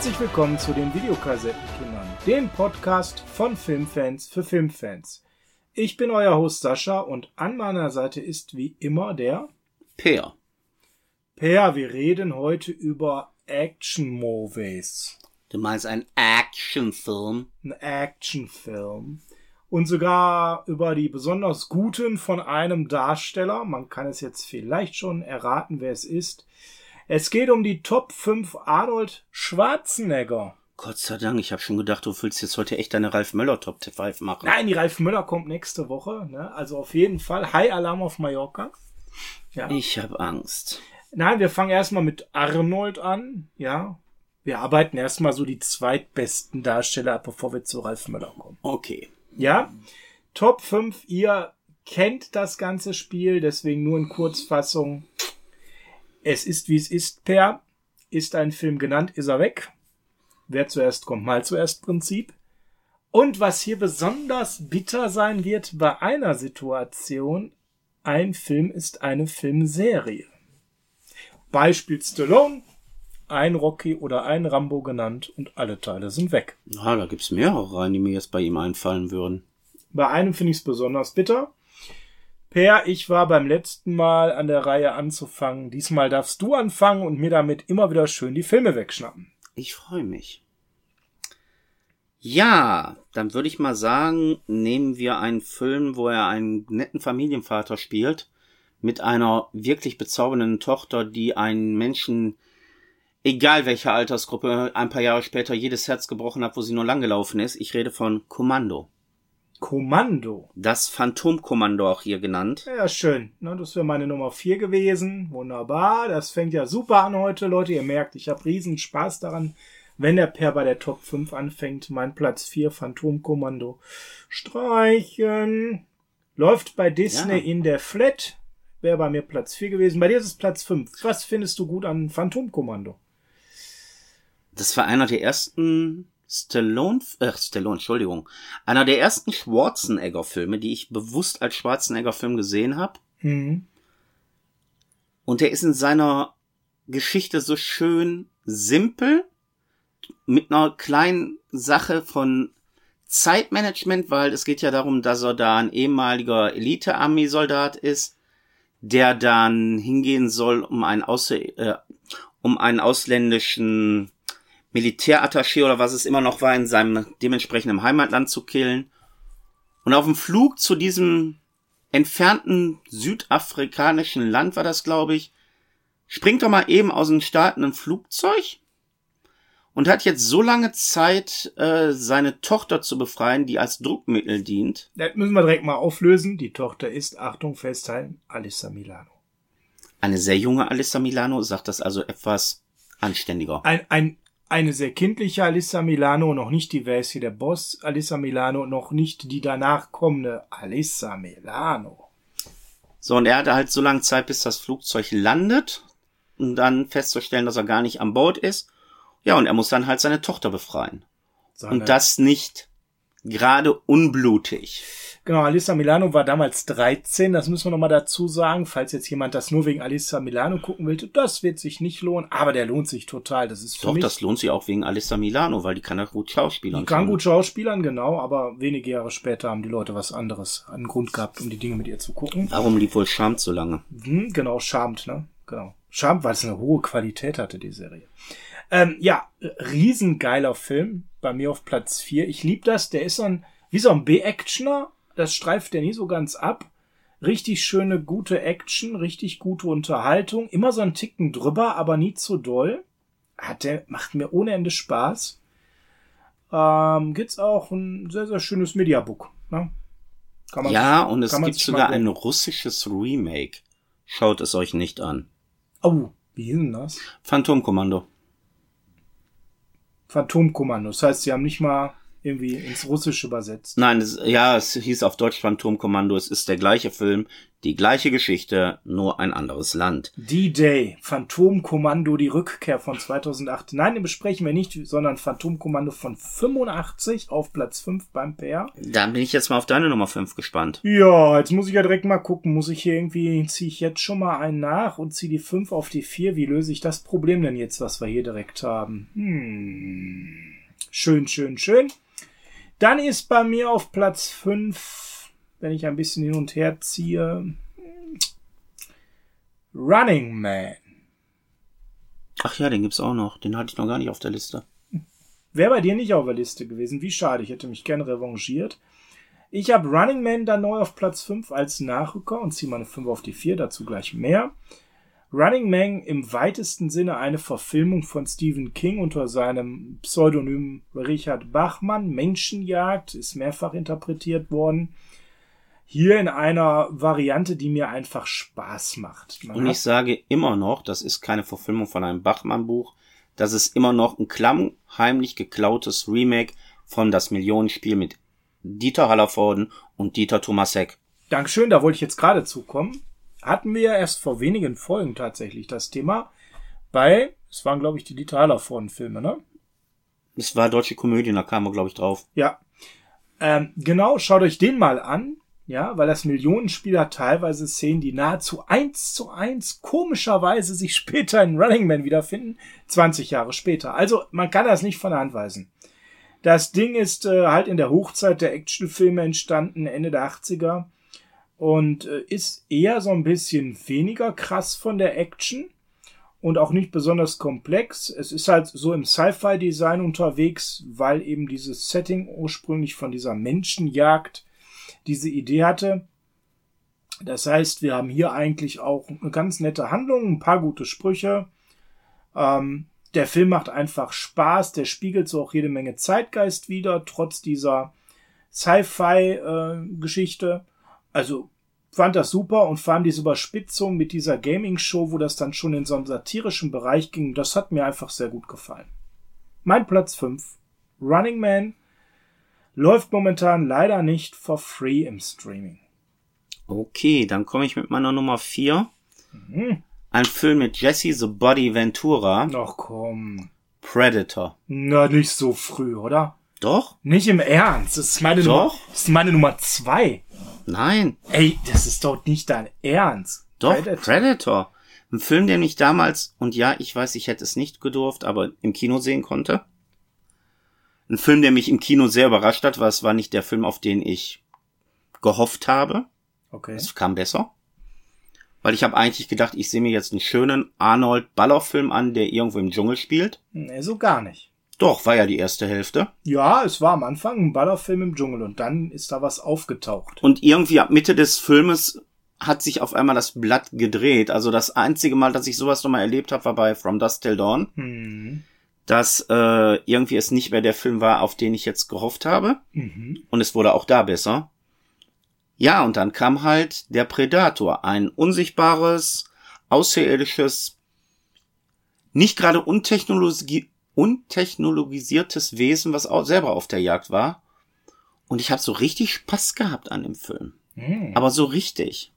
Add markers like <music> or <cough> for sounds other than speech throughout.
Herzlich willkommen zu den Videokassettenkindern, dem Podcast von Filmfans für Filmfans. Ich bin euer Host Sascha und an meiner Seite ist wie immer der Peer. Per. Wir reden heute über Action-Movies. Du meinst ein Actionfilm? Ein Actionfilm. Und sogar über die besonders guten von einem Darsteller. Man kann es jetzt vielleicht schon erraten, wer es ist. Es geht um die Top 5 Arnold Schwarzenegger. Gott sei Dank, ich habe schon gedacht, du willst jetzt heute echt deine Ralf Möller Top 5 machen. Nein, die Ralf Möller kommt nächste Woche. Ne? Also auf jeden Fall High Alarm auf Mallorca. Ja. Ich habe Angst. Nein, wir fangen erstmal mit Arnold an. Ja. Wir arbeiten erstmal so die zweitbesten Darsteller ab, bevor wir zu Ralf Möller kommen. Okay. Ja. Top 5. Ihr kennt das ganze Spiel, deswegen nur in Kurzfassung. Es ist wie es ist, Per. Ist ein Film genannt, ist er weg. Wer zuerst kommt, mal zuerst Prinzip. Und was hier besonders bitter sein wird bei einer Situation, ein Film ist eine Filmserie. Beispiel Stallone, ein Rocky oder ein Rambo genannt und alle Teile sind weg. Ja, da gibt's mehrere rein, die mir jetzt bei ihm einfallen würden. Bei einem finde ich es besonders bitter. Per, ich war beim letzten Mal an der Reihe anzufangen. Diesmal darfst du anfangen und mir damit immer wieder schön die Filme wegschnappen. Ich freue mich. Ja, dann würde ich mal sagen, nehmen wir einen Film, wo er einen netten Familienvater spielt, mit einer wirklich bezaubernden Tochter, die einen Menschen, egal welcher Altersgruppe, ein paar Jahre später jedes Herz gebrochen hat, wo sie nur lang gelaufen ist. Ich rede von Kommando. Kommando. Das Phantomkommando auch hier genannt. Ja, schön. Das wäre meine Nummer vier gewesen. Wunderbar. Das fängt ja super an heute, Leute. Ihr merkt, ich habe riesen Spaß daran, wenn der Per bei der Top 5 anfängt. Mein Platz 4, Phantomkommando. Streichen. Läuft bei Disney ja. in der Flat. Wäre bei mir Platz 4 gewesen. Bei dir ist es Platz 5. Was findest du gut an Phantomkommando? Das war einer der ersten Stallone, äh, Stallone, Entschuldigung, einer der ersten Schwarzenegger-Filme, die ich bewusst als Schwarzenegger-Film gesehen habe. Mhm. Und der ist in seiner Geschichte so schön simpel, mit einer kleinen Sache von Zeitmanagement, weil es geht ja darum, dass er da ein ehemaliger Elite-Armee-Soldat ist, der dann hingehen soll, um einen, Aus äh, um einen ausländischen Militärattaché oder was es immer noch war, in seinem dementsprechenden Heimatland zu killen. Und auf dem Flug zu diesem entfernten südafrikanischen Land war das, glaube ich, springt er mal eben aus dem startenden Flugzeug und hat jetzt so lange Zeit, äh, seine Tochter zu befreien, die als Druckmittel dient. Das müssen wir direkt mal auflösen. Die Tochter ist, Achtung, festhalten, Alissa Milano. Eine sehr junge Alissa Milano, sagt das also etwas anständiger. Ein, ein, eine sehr kindliche Alissa Milano, noch nicht die, hier der Boss? Alissa Milano, noch nicht die danach kommende Alissa Milano. So, und er hatte halt so lange Zeit, bis das Flugzeug landet, um dann festzustellen, dass er gar nicht an Bord ist ja, und er muss dann halt seine Tochter befreien. Seine. Und das nicht gerade unblutig. Genau, Alissa Milano war damals 13, das müssen wir nochmal dazu sagen, falls jetzt jemand das nur wegen Alissa Milano gucken will, das wird sich nicht lohnen, aber der lohnt sich total, das ist für Doch, mich, das lohnt sich auch wegen Alissa Milano, weil die kann ja gut schauspielern. Die kann gut schauspielern, genau, aber wenige Jahre später haben die Leute was anderes, einen Grund gehabt, um die Dinge mit ihr zu gucken. Warum lief wohl Charmt so lange? Hm, genau, Charmt, ne, genau. Charmt, weil es eine hohe Qualität hatte, die Serie. Ähm, ja, riesengeiler Film. Bei mir auf Platz 4. Ich lieb das. Der ist so ein, wie so ein B-Actioner. Das streift der nie so ganz ab. Richtig schöne, gute Action, richtig gute Unterhaltung. Immer so ein Ticken drüber, aber nie zu doll. Hat der, macht mir ohne Ende Spaß. Ähm, gibt's auch ein sehr, sehr schönes Mediabook. Ne? ja, und es gibt sogar ein russisches Remake. Schaut es euch nicht an. Oh, wie ist denn das? Phantomkommando. Phantomkommando. Das heißt, sie haben nicht mal irgendwie ins Russische übersetzt. Nein, es, ja, es hieß auf Deutsch Phantomkommando. Es ist der gleiche Film, die gleiche Geschichte, nur ein anderes Land. D-Day, Phantomkommando, die Rückkehr von 2008. Nein, den besprechen wir nicht, sondern Phantomkommando von 85 auf Platz 5 beim PR. Da bin ich jetzt mal auf deine Nummer 5 gespannt. Ja, jetzt muss ich ja direkt mal gucken. Muss ich hier irgendwie, ziehe ich jetzt schon mal einen nach und ziehe die 5 auf die 4. Wie löse ich das Problem denn jetzt, was wir hier direkt haben? Hm. Schön, schön, schön. Dann ist bei mir auf Platz 5, wenn ich ein bisschen hin und her ziehe, Running Man. Ach ja, den gibt's auch noch. Den hatte ich noch gar nicht auf der Liste. Wäre bei dir nicht auf der Liste gewesen. Wie schade, ich hätte mich gerne revanchiert. Ich habe Running Man dann neu auf Platz 5 als Nachrücker und ziehe meine 5 auf die 4, dazu gleich mehr. Running Man im weitesten Sinne eine Verfilmung von Stephen King unter seinem Pseudonym Richard Bachmann. Menschenjagd ist mehrfach interpretiert worden. Hier in einer Variante, die mir einfach Spaß macht. Man Und ich sage immer noch, das ist keine Verfilmung von einem Bachmann-Buch. Das ist immer noch ein klammheimlich geklautes Remake von Das Millionenspiel mit Dieter Hallervorden und Dieter Thomasek. Dankeschön, da wollte ich jetzt gerade zukommen hatten wir erst vor wenigen Folgen tatsächlich das Thema bei, es waren glaube ich die Dieter Hallervorden-Filme, ne? Es war deutsche Komödie, da kam er glaube ich drauf. Ja. Ähm, genau, schaut euch den mal an, ja, weil das Millionenspieler teilweise Szenen, die nahezu eins zu eins komischerweise sich später in Running Man wiederfinden, 20 Jahre später. Also man kann das nicht von der Hand weisen. Das Ding ist äh, halt in der Hochzeit der Actionfilme entstanden, Ende der 80er und äh, ist eher so ein bisschen weniger krass von der Action und auch nicht besonders komplex. Es ist halt so im Sci-Fi-Design unterwegs, weil eben dieses Setting ursprünglich von dieser Menschenjagd diese Idee hatte. Das heißt, wir haben hier eigentlich auch eine ganz nette Handlung, ein paar gute Sprüche. Ähm, der Film macht einfach Spaß, der spiegelt so auch jede Menge Zeitgeist wieder, trotz dieser Sci-Fi-Geschichte. Äh, also fand das super und vor allem diese Überspitzung mit dieser Gaming-Show, wo das dann schon in so einen satirischen Bereich ging, das hat mir einfach sehr gut gefallen. Mein Platz 5, Running Man, läuft momentan leider nicht for free im Streaming. Okay, dann komme ich mit meiner Nummer 4. Mhm. Ein Film mit Jesse the Body Ventura. Ach komm. Predator. Na, nicht so früh, oder? Doch. Nicht im Ernst. Das ist meine Doch. Nummer, das ist meine Nummer 2. Nein. Ey, das ist doch nicht dein Ernst. Doch, Predator. Predator. Ein Film, der mich damals, und ja, ich weiß, ich hätte es nicht gedurft, aber im Kino sehen konnte. Ein Film, der mich im Kino sehr überrascht hat, weil es war nicht der Film, auf den ich gehofft habe. Okay. Es kam besser. Weil ich habe eigentlich gedacht, ich sehe mir jetzt einen schönen Arnold Baller-Film an, der irgendwo im Dschungel spielt. Nee, so gar nicht. Doch, war ja die erste Hälfte. Ja, es war am Anfang ein Ballerfilm im Dschungel und dann ist da was aufgetaucht. Und irgendwie ab Mitte des Filmes hat sich auf einmal das Blatt gedreht. Also das einzige Mal, dass ich sowas nochmal erlebt habe, war bei From Dust Till Dawn. Mhm. Dass äh, irgendwie es nicht mehr der Film war, auf den ich jetzt gehofft habe. Mhm. Und es wurde auch da besser. Ja, und dann kam halt der Predator. Ein unsichtbares, außerirdisches, nicht gerade untechnologi untechnologisiertes Wesen, was auch selber auf der Jagd war. Und ich habe so richtig Spaß gehabt an dem Film. Mhm. Aber so richtig.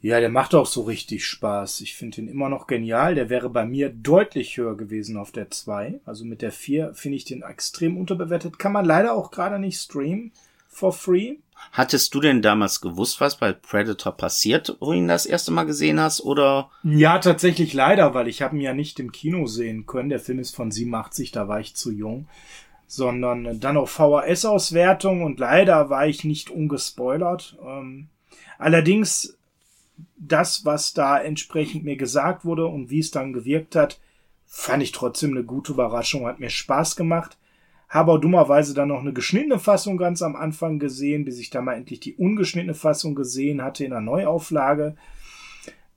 Ja, der macht auch so richtig Spaß. Ich finde ihn immer noch genial. Der wäre bei mir deutlich höher gewesen auf der 2. Also mit der 4 finde ich den extrem unterbewertet. Kann man leider auch gerade nicht streamen for free. Hattest du denn damals gewusst, was bei Predator passiert, wo du ihn das erste Mal gesehen hast, oder? Ja, tatsächlich leider, weil ich habe ihn ja nicht im Kino sehen können. Der Film ist von 87, da war ich zu jung. Sondern dann auf VHS-Auswertung und leider war ich nicht ungespoilert. Ähm, allerdings das, was da entsprechend mir gesagt wurde und wie es dann gewirkt hat, fand ich trotzdem eine gute Überraschung, hat mir Spaß gemacht. Habe auch dummerweise dann noch eine geschnittene Fassung ganz am Anfang gesehen, bis ich da mal endlich die ungeschnittene Fassung gesehen hatte in der Neuauflage.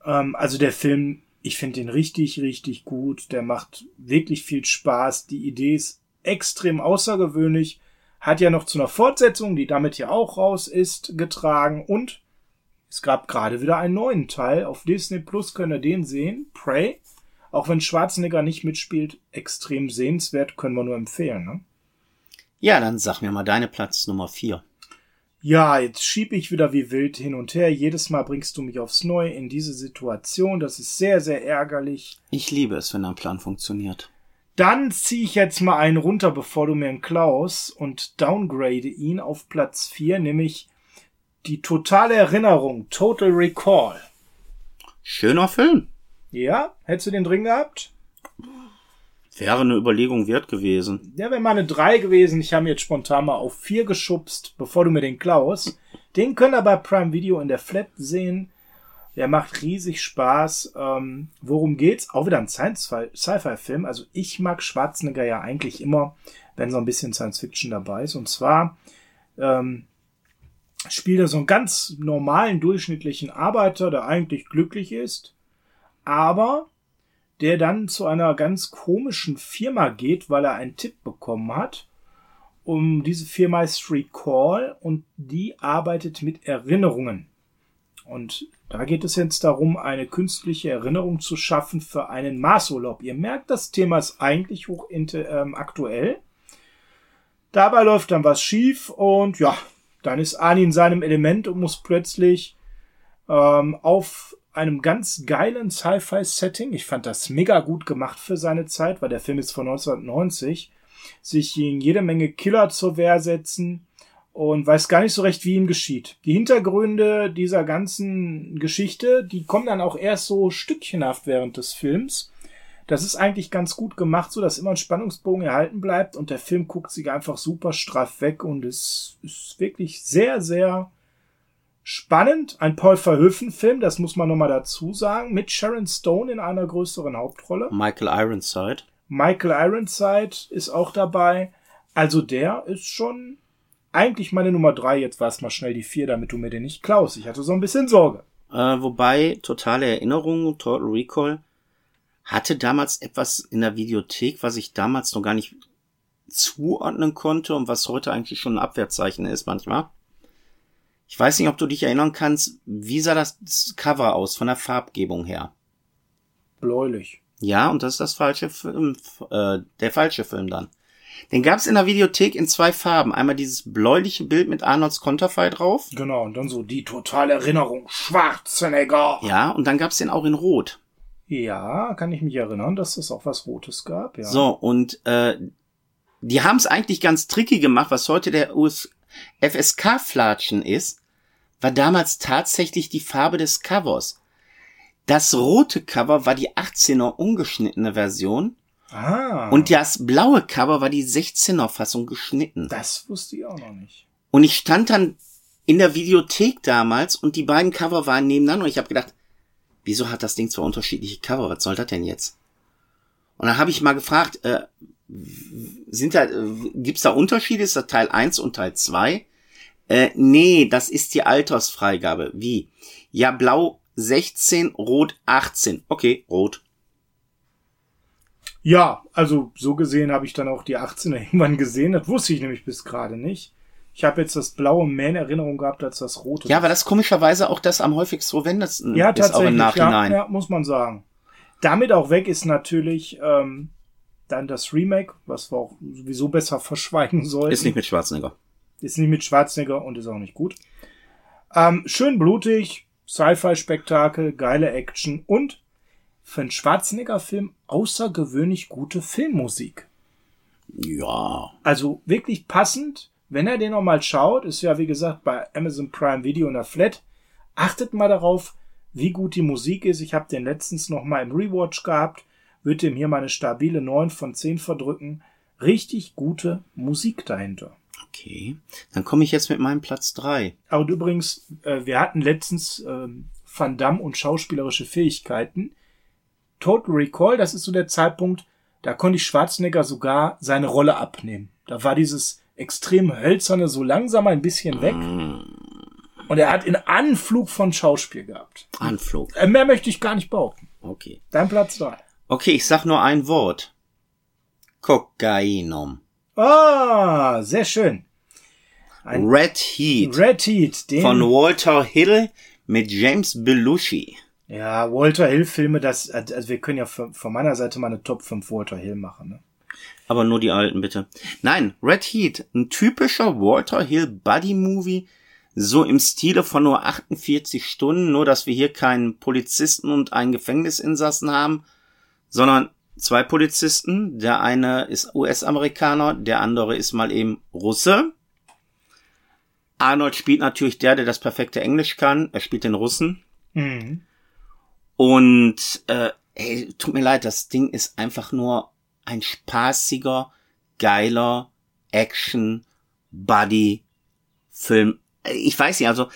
Ähm, also der Film, ich finde den richtig, richtig gut. Der macht wirklich viel Spaß. Die Idee ist extrem außergewöhnlich. Hat ja noch zu einer Fortsetzung, die damit ja auch raus ist, getragen. Und es gab gerade wieder einen neuen Teil. Auf Disney Plus könnt ihr den sehen. Prey. Auch wenn Schwarzenegger nicht mitspielt, extrem sehenswert, können wir nur empfehlen. Ne? Ja, dann sag mir mal deine Platz Nummer vier. Ja, jetzt schieb ich wieder wie wild hin und her. Jedes Mal bringst du mich aufs Neue in diese Situation. Das ist sehr, sehr ärgerlich. Ich liebe es, wenn ein Plan funktioniert. Dann ziehe ich jetzt mal einen runter, bevor du mir einen klaus und downgrade ihn auf Platz 4, nämlich die totale Erinnerung, Total Recall. Schöner Film. Ja, hättest du den drin gehabt? Wäre eine Überlegung wert gewesen. Der wäre mal eine 3 gewesen. Ich habe jetzt spontan mal auf 4 geschubst, bevor du mir den klaus. Den können aber Prime Video in der Flat sehen. Der macht riesig Spaß. Ähm, worum geht's? Auch wieder ein Sci-Fi-Film. Also ich mag Schwarzenegger ja eigentlich immer, wenn so ein bisschen Science-Fiction dabei ist. Und zwar ähm, spielt er so einen ganz normalen, durchschnittlichen Arbeiter, der eigentlich glücklich ist, aber der dann zu einer ganz komischen Firma geht, weil er einen Tipp bekommen hat. Um diese Firma ist Recall und die arbeitet mit Erinnerungen. Und da geht es jetzt darum, eine künstliche Erinnerung zu schaffen für einen Marsurlaub. Ihr merkt, das Thema ist eigentlich hoch ähm, aktuell. Dabei läuft dann was schief und ja, dann ist Ani in seinem Element und muss plötzlich ähm, auf einem ganz geilen Sci-Fi-Setting. Ich fand das mega gut gemacht für seine Zeit, weil der Film ist von 1990. Sich in jede Menge Killer zur Wehr setzen und weiß gar nicht so recht, wie ihm geschieht. Die Hintergründe dieser ganzen Geschichte, die kommen dann auch erst so stückchenhaft während des Films. Das ist eigentlich ganz gut gemacht, so dass immer ein Spannungsbogen erhalten bleibt und der Film guckt sich einfach super straff weg und es ist wirklich sehr, sehr Spannend, ein Paul Verhoeven-Film, das muss man nochmal dazu sagen, mit Sharon Stone in einer größeren Hauptrolle. Michael Ironside. Michael Ironside ist auch dabei. Also der ist schon eigentlich meine Nummer drei. Jetzt war es mal schnell die vier, damit du mir den nicht klaust. Ich hatte so ein bisschen Sorge. Äh, wobei, totale Erinnerung, Total Recall, hatte damals etwas in der Videothek, was ich damals noch gar nicht zuordnen konnte und was heute eigentlich schon ein Abwärtszeichen ist manchmal. Ich weiß nicht, ob du dich erinnern kannst, wie sah das Cover aus von der Farbgebung her? Bläulich. Ja, und das ist das falsche Film, äh, der falsche Film dann. Den gab's in der Videothek in zwei Farben. Einmal dieses bläuliche Bild mit Arnolds Konterfei drauf. Genau, und dann so die totale Erinnerung. Schwarzenegger. Ja, und dann gab's den auch in Rot. Ja, kann ich mich erinnern, dass es auch was Rotes gab, ja. So, und äh, die haben's eigentlich ganz tricky gemacht, was heute der US FSK-Flatschen ist, war damals tatsächlich die Farbe des Covers. Das rote Cover war die 18er ungeschnittene Version. Ah. Und das blaue Cover war die 16er Fassung geschnitten. Das wusste ich auch noch nicht. Und ich stand dann in der Videothek damals und die beiden Cover waren nebeneinander und ich habe gedacht, wieso hat das Ding zwar unterschiedliche Cover? Was soll das denn jetzt? Und dann habe ich mal gefragt, äh, sind da, äh, gibt's da Unterschiede? Ist das Teil 1 und Teil 2? Äh, nee, das ist die Altersfreigabe. Wie? Ja, blau 16, rot 18. Okay, rot. Ja, also so gesehen habe ich dann auch die 18er <laughs> irgendwann gesehen. Das wusste ich nämlich bis gerade nicht. Ich habe jetzt das blaue mehr in Erinnerung gehabt als das rote. Ja, aber das komischerweise auch das am häufigst verwendetsten ja, ist auch im Nachhinein. Ja, ja, muss man sagen. Damit auch weg ist natürlich ähm, dann das Remake, was wir auch sowieso besser <laughs> verschweigen sollten. Ist nicht mit Schwarzenegger. Ist nicht mit Schwarzenegger und ist auch nicht gut. Ähm, schön blutig, Sci-Fi-Spektakel, geile Action und für einen Schwarzenegger-Film außergewöhnlich gute Filmmusik. Ja. Also wirklich passend. Wenn er den nochmal schaut, ist ja wie gesagt bei Amazon Prime Video in der Flat. Achtet mal darauf, wie gut die Musik ist. Ich habe den letztens nochmal im Rewatch gehabt wird dem hier meine stabile 9 von 10 verdrücken. Richtig gute Musik dahinter. Okay, dann komme ich jetzt mit meinem Platz 3. Aber übrigens, äh, wir hatten letztens äh, Van Damme und schauspielerische Fähigkeiten. Total Recall, das ist so der Zeitpunkt, da konnte ich Schwarzenegger sogar seine Rolle abnehmen. Da war dieses extrem hölzerne so langsam ein bisschen weg. Mm. Und er hat einen Anflug von Schauspiel gehabt. Anflug. Äh, mehr möchte ich gar nicht behaupten. Okay. Dein Platz 3. Okay, ich sag nur ein Wort. Kokainum. Ah, sehr schön. Ein Red Heat. Red Heat. Den von Walter Hill mit James Belushi. Ja, Walter Hill Filme, das, also wir können ja von meiner Seite mal eine Top 5 Walter Hill machen. Ne? Aber nur die alten, bitte. Nein, Red Heat, ein typischer Walter Hill Buddy Movie, so im Stile von nur 48 Stunden, nur dass wir hier keinen Polizisten und einen Gefängnisinsassen haben, sondern zwei Polizisten. Der eine ist US-Amerikaner, der andere ist mal eben Russe. Arnold spielt natürlich der, der das perfekte Englisch kann. Er spielt den Russen. Mhm. Und äh, ey, tut mir leid, das Ding ist einfach nur ein spaßiger, geiler Action Buddy Film. Ich weiß nicht, also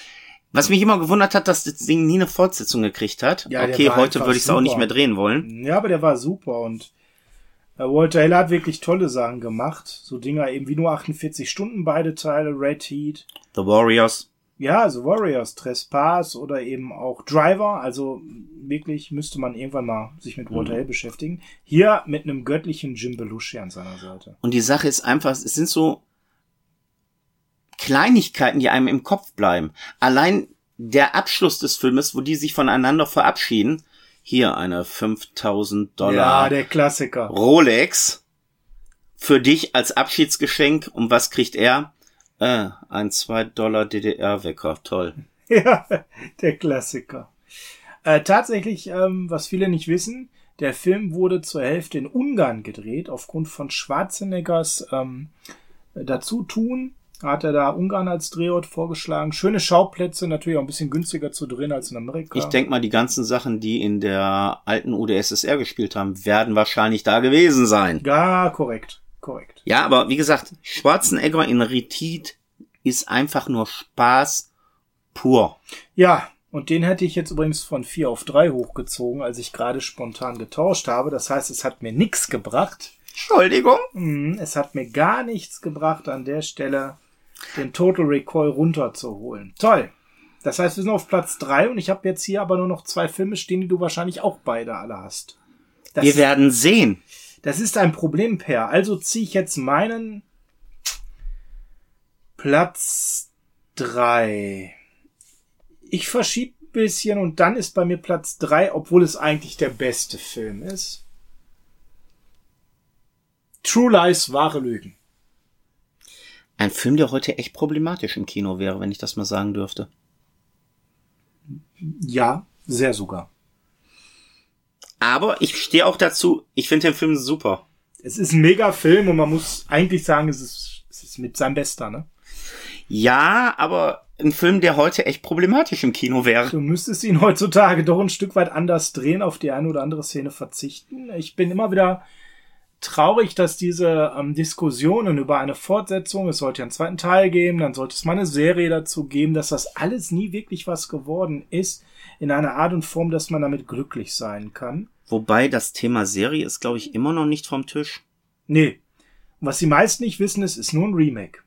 was mich immer gewundert hat, dass das Ding nie eine Fortsetzung gekriegt hat. Ja, okay, heute würde ich es auch nicht mehr drehen wollen. Ja, aber der war super und äh, Walter Hill hat wirklich tolle Sachen gemacht. So Dinger eben wie nur 48 Stunden beide Teile, Red Heat. The Warriors. Ja, also Warriors, Trespass oder eben auch Driver. Also wirklich müsste man irgendwann mal sich mit Walter mhm. Hill beschäftigen. Hier mit einem göttlichen Jim Belushi an seiner Seite. Und die Sache ist einfach, es sind so Kleinigkeiten, die einem im Kopf bleiben. Allein der Abschluss des Filmes, wo die sich voneinander verabschieden. Hier eine 5000 Dollar. Ja, der Klassiker. Rolex. Für dich als Abschiedsgeschenk. Und was kriegt er? Äh, ein 2 Dollar DDR-Wecker. Toll. <laughs> Ja, der Klassiker. Äh, tatsächlich, ähm, was viele nicht wissen, der Film wurde zur Hälfte in Ungarn gedreht, aufgrund von Schwarzeneggers ähm, dazu tun hat er da Ungarn als Drehort vorgeschlagen. Schöne Schauplätze, natürlich auch ein bisschen günstiger zu drehen als in Amerika. Ich denke mal, die ganzen Sachen, die in der alten UdSSR gespielt haben, werden wahrscheinlich da gewesen sein. Ja, korrekt, korrekt. Ja, aber wie gesagt, Schwarzenegger in Retit ist einfach nur Spaß pur. Ja, und den hätte ich jetzt übrigens von vier auf drei hochgezogen, als ich gerade spontan getauscht habe. Das heißt, es hat mir nichts gebracht. Entschuldigung. Mhm, es hat mir gar nichts gebracht an der Stelle den Total Recall runterzuholen. Toll. Das heißt, wir sind auf Platz drei und ich habe jetzt hier aber nur noch zwei Filme stehen, die du wahrscheinlich auch beide alle hast. Das, wir werden sehen. Das ist ein Problem, Per. Also ziehe ich jetzt meinen Platz drei. Ich verschiebe ein bisschen und dann ist bei mir Platz drei, obwohl es eigentlich der beste Film ist. True Lies, wahre Lügen. Ein Film, der heute echt problematisch im Kino wäre, wenn ich das mal sagen dürfte. Ja, sehr sogar. Aber ich stehe auch dazu, ich finde den Film super. Es ist ein mega Film und man muss eigentlich sagen, es ist, es ist mit seinem Bester, ne? Ja, aber ein Film, der heute echt problematisch im Kino wäre. Du müsstest ihn heutzutage doch ein Stück weit anders drehen, auf die eine oder andere Szene verzichten. Ich bin immer wieder traurig, dass diese ähm, Diskussionen über eine Fortsetzung, es sollte ja einen zweiten Teil geben, dann sollte es mal eine Serie dazu geben, dass das alles nie wirklich was geworden ist, in einer Art und Form, dass man damit glücklich sein kann. Wobei das Thema Serie ist, glaube ich, immer noch nicht vom Tisch. Nee. Was die meisten nicht wissen, ist, ist nur ein Remake.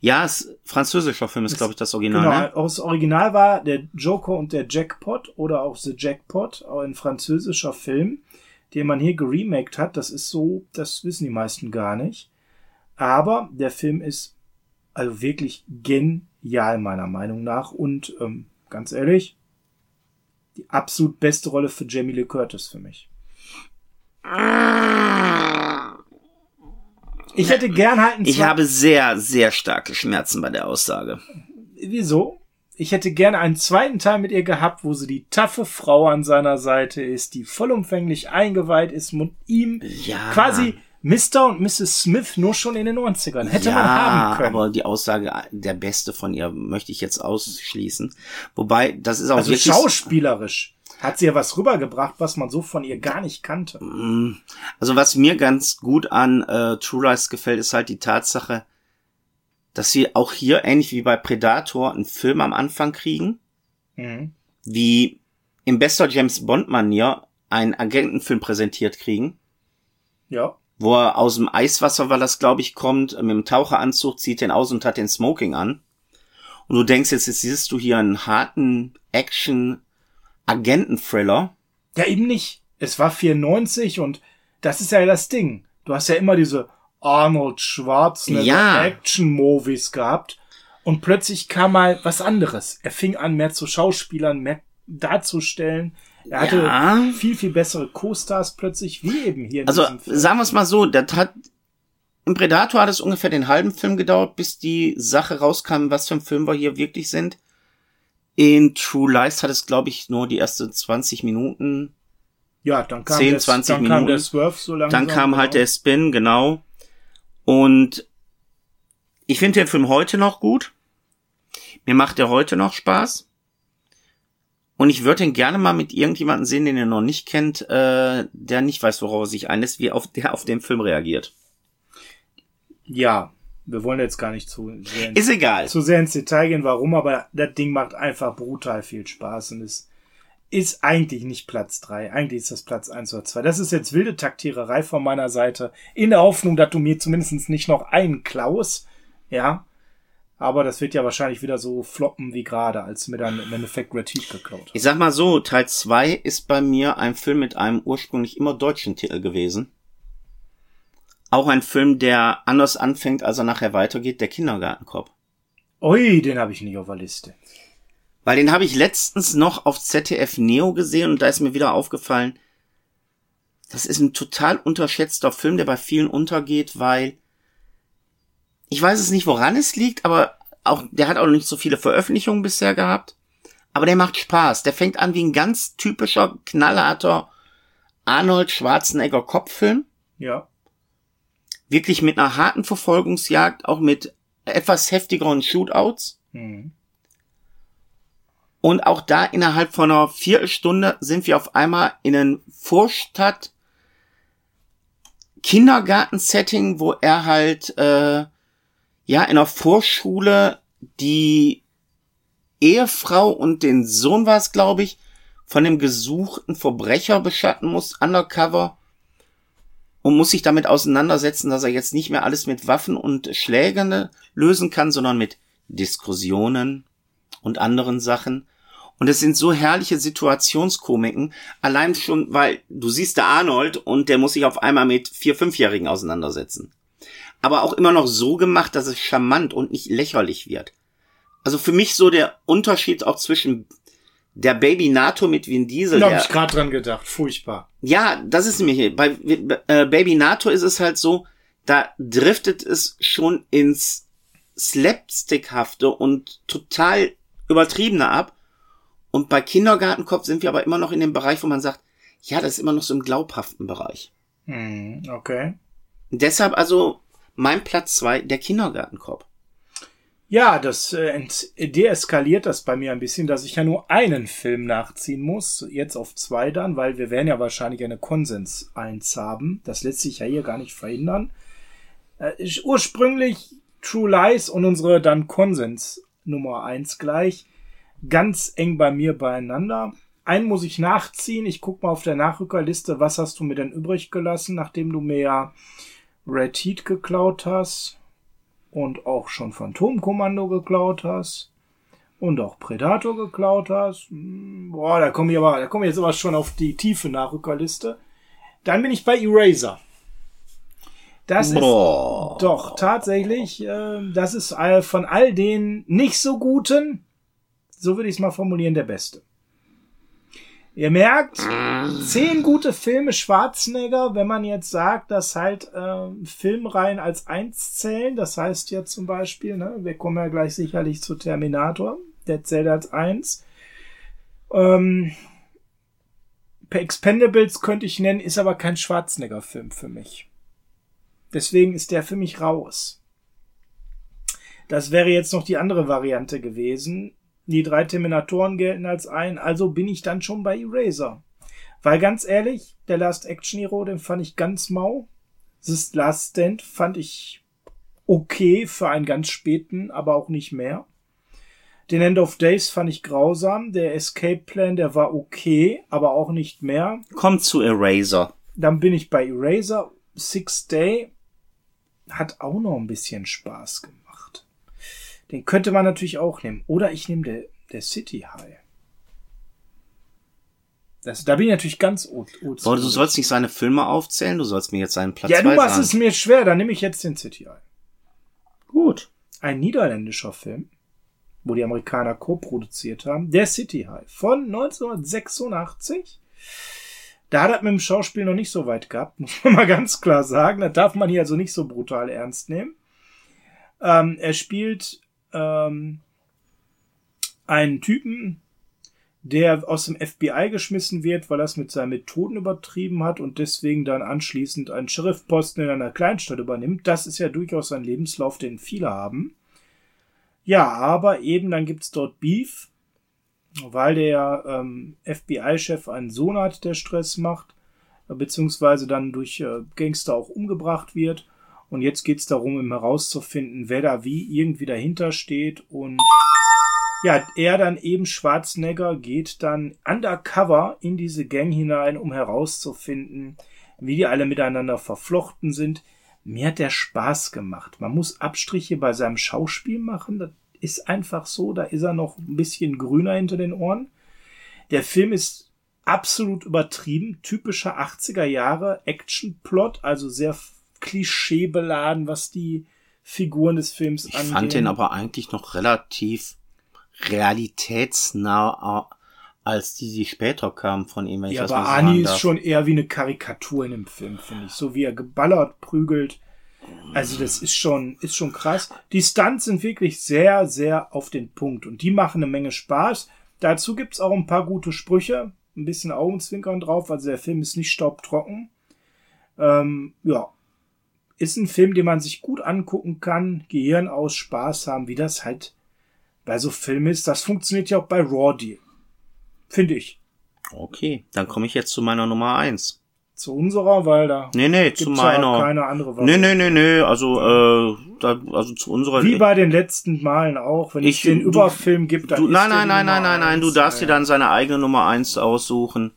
Ja, es, französischer Film ist, glaube ich, das Original. Genau, ne? das Original war der Joker und der Jackpot oder auch The Jackpot, auch ein französischer Film den man hier geremaked hat. Das ist so, das wissen die meisten gar nicht. Aber der Film ist also wirklich genial meiner Meinung nach und ähm, ganz ehrlich, die absolut beste Rolle für Jamie Lee Curtis für mich. Ich hätte gern halt einen Ich habe sehr, sehr starke Schmerzen bei der Aussage. Wieso? Ich hätte gerne einen zweiten Teil mit ihr gehabt, wo sie die taffe Frau an seiner Seite ist, die vollumfänglich eingeweiht ist und ihm ja. quasi Mr. und Mrs. Smith nur schon in den 90ern hätte ja, man haben können. aber die Aussage, der Beste von ihr möchte ich jetzt ausschließen. Wobei, das ist auch also wirklich... schauspielerisch hat sie ja was rübergebracht, was man so von ihr gar nicht kannte. Mm. Also was mir ganz gut an äh, True Lies gefällt, ist halt die Tatsache, dass wir auch hier ähnlich wie bei Predator einen Film am Anfang kriegen, mhm. wie im bester James Bond Manier einen Agentenfilm präsentiert kriegen. Ja. Wo er aus dem Eiswasser, weil das glaube ich kommt, mit dem Taucheranzug zieht den aus und hat den Smoking an. Und du denkst jetzt, jetzt siehst du hier einen harten Action Agenten-Thriller. Ja, eben nicht. Es war 94 und das ist ja das Ding. Du hast ja immer diese Arnold Schwarzenegger ja. Action-Movies gehabt. Und plötzlich kam mal was anderes. Er fing an, mehr zu Schauspielern, mehr darzustellen. Er hatte ja. viel, viel bessere Co-Stars plötzlich, wie eben hier in Also, sagen wir es mal so, das hat, im Predator hat es ungefähr den halben Film gedauert, bis die Sache rauskam, was für ein Film wir hier wirklich sind. In True Lies hat es, glaube ich, nur die ersten 20 Minuten. Ja, dann kam, 10, 20 dann Minuten. kam der Swerve so langsam. Dann kam halt genau. der Spin, genau. Und ich finde den Film heute noch gut. Mir macht er heute noch Spaß. Und ich würde ihn gerne mal mit irgendjemandem sehen, den ihr noch nicht kennt, äh, der nicht weiß, worauf er sich einlässt, wie auf <laughs> der auf den Film reagiert. Ja, wir wollen jetzt gar nicht zu sehr, ist egal. zu sehr ins Detail gehen, warum, aber das Ding macht einfach brutal viel Spaß und es ist eigentlich nicht Platz drei. Eigentlich ist das Platz eins oder zwei. Das ist jetzt wilde Taktiererei von meiner Seite. In der Hoffnung, dass du mir zumindest nicht noch einen klaus. Ja. Aber das wird ja wahrscheinlich wieder so floppen wie gerade, als mir dann im Endeffekt Red Heat geklaut. Ich sag mal so, Teil 2 ist bei mir ein Film mit einem ursprünglich immer deutschen Titel gewesen. Auch ein Film, der anders anfängt, als er nachher weitergeht, der Kindergartenkopf. Ui, den habe ich nicht auf der Liste. Weil den habe ich letztens noch auf ZDF Neo gesehen und da ist mir wieder aufgefallen, das ist ein total unterschätzter Film, der bei vielen untergeht, weil ich weiß es nicht, woran es liegt, aber auch, der hat auch noch nicht so viele Veröffentlichungen bisher gehabt. Aber der macht Spaß. Der fängt an wie ein ganz typischer, knallharter Arnold Schwarzenegger Kopffilm. Ja. Wirklich mit einer harten Verfolgungsjagd, auch mit etwas heftigeren Shootouts. Mhm. Und auch da innerhalb von einer Viertelstunde sind wir auf einmal in einem Vorstadt Kindergarten-Setting, wo er halt äh, ja in einer Vorschule die Ehefrau und den Sohn war es, glaube ich, von dem gesuchten Verbrecher beschatten muss, undercover, und muss sich damit auseinandersetzen, dass er jetzt nicht mehr alles mit Waffen und Schlägen lösen kann, sondern mit Diskussionen und anderen Sachen. Und es sind so herrliche Situationskomiken, allein schon, weil du siehst da Arnold und der muss sich auf einmal mit vier, fünfjährigen auseinandersetzen. Aber auch immer noch so gemacht, dass es charmant und nicht lächerlich wird. Also für mich so der Unterschied auch zwischen der Baby NATO mit Vin Diesel. Da habe ich gerade dran gedacht. Furchtbar. Ja, das ist nämlich bei äh, Baby NATO ist es halt so, da driftet es schon ins Slapstickhafte und total übertriebene ab. Und bei Kindergartenkopf sind wir aber immer noch in dem Bereich, wo man sagt, ja, das ist immer noch so im glaubhaften Bereich. Hm, okay. Deshalb also mein Platz zwei, der Kindergartenkopf. Ja, das äh, deeskaliert das bei mir ein bisschen, dass ich ja nur einen Film nachziehen muss, jetzt auf zwei dann, weil wir werden ja wahrscheinlich eine Konsens eins haben. Das lässt sich ja hier gar nicht verhindern. Äh, ursprünglich True Lies und unsere dann Konsens Nummer eins gleich ganz eng bei mir beieinander. Einen muss ich nachziehen. Ich guck mal auf der Nachrückerliste, was hast du mir denn übrig gelassen, nachdem du mir ja Red Heat geklaut hast und auch schon Phantomkommando geklaut hast und auch Predator geklaut hast. Hm, boah, da komme ich aber, da komme ich jetzt aber schon auf die tiefe Nachrückerliste. Dann bin ich bei Eraser. Das Boah. ist doch tatsächlich, äh, das ist von all den nicht so guten so würde ich es mal formulieren, der beste. Ihr merkt, zehn gute Filme Schwarzenegger, wenn man jetzt sagt, dass halt äh, Filmreihen als eins zählen, das heißt ja zum Beispiel, ne, wir kommen ja gleich sicherlich zu Terminator, der zählt als eins. Ähm, Expendables könnte ich nennen, ist aber kein Schwarzenegger-Film für mich. Deswegen ist der für mich raus. Das wäre jetzt noch die andere Variante gewesen. Die drei Terminatoren gelten als ein, also bin ich dann schon bei Eraser. Weil ganz ehrlich, der Last Action Hero, den fand ich ganz mau. Das Last Stand fand ich okay für einen ganz späten, aber auch nicht mehr. Den End of Days fand ich grausam. Der Escape Plan, der war okay, aber auch nicht mehr. Kommt zu Eraser. Dann bin ich bei Eraser. Six Day hat auch noch ein bisschen Spaß gemacht. Den könnte man natürlich auch nehmen. Oder ich nehme der, der City High. Das, da bin ich natürlich ganz gut. Aber du sollst nicht seine Filme aufzählen, du sollst mir jetzt seinen Platz Ja, du machst es mir schwer, dann nehme ich jetzt den City High. Gut. Ein niederländischer Film, wo die Amerikaner co-produziert haben, der City High von 1986 Da hat er mit dem Schauspiel noch nicht so weit gehabt, <laughs> muss man mal ganz klar sagen. Das darf man hier also nicht so brutal ernst nehmen. Ähm, er spielt ähm, einen Typen, der aus dem FBI geschmissen wird, weil er es mit seinen Methoden übertrieben hat und deswegen dann anschließend einen Sheriffposten in einer Kleinstadt übernimmt. Das ist ja durchaus ein Lebenslauf, den viele haben. Ja, aber eben dann gibt's dort Beef, weil der ähm, FBI-Chef einen Sohn hat, der Stress macht, beziehungsweise dann durch äh, Gangster auch umgebracht wird. Und jetzt geht's darum, ihm herauszufinden, wer da wie irgendwie dahinter steht und ja, er dann eben Schwarzenegger geht dann undercover in diese Gang hinein, um herauszufinden, wie die alle miteinander verflochten sind. Mir hat der Spaß gemacht. Man muss Abstriche bei seinem Schauspiel machen. Das ist einfach so. Da ist er noch ein bisschen grüner hinter den Ohren. Der Film ist absolut übertrieben. Typischer 80er Jahre Actionplot, also sehr klischeebeladen, was die Figuren des Films angeht. Ich fand den aber eigentlich noch relativ realitätsnah als die, die später kamen von ihm. Wenn ja, ich aber Ani ist schon eher wie eine Karikatur in dem Film, finde ich. So wie er geballert, prügelt. Also das ist schon, ist schon krass. Die Stunts sind wirklich sehr, sehr auf den Punkt und die machen eine Menge Spaß. Dazu gibt's auch ein paar gute Sprüche, ein bisschen Augenzwinkern drauf. Also der Film ist nicht staubtrocken. Ähm, ja, ist ein Film, den man sich gut angucken kann, Gehirn aus, Spaß haben, wie das halt bei so Filmen ist. Das funktioniert ja auch bei Raw Deal. Finde ich. Okay, dann komme ich jetzt zu meiner Nummer eins. Zu unserer, weil da nee, nee, zu meiner. Ja keine andere Wahl. Nee, nee, nee, nee, also äh, da, also zu unserer Wie bei den letzten Malen auch, wenn ich, es den Überfilm gibt, dann du, nein, nein, nein, nein, nein, nein, du darfst ja. dir dann seine eigene Nummer eins aussuchen.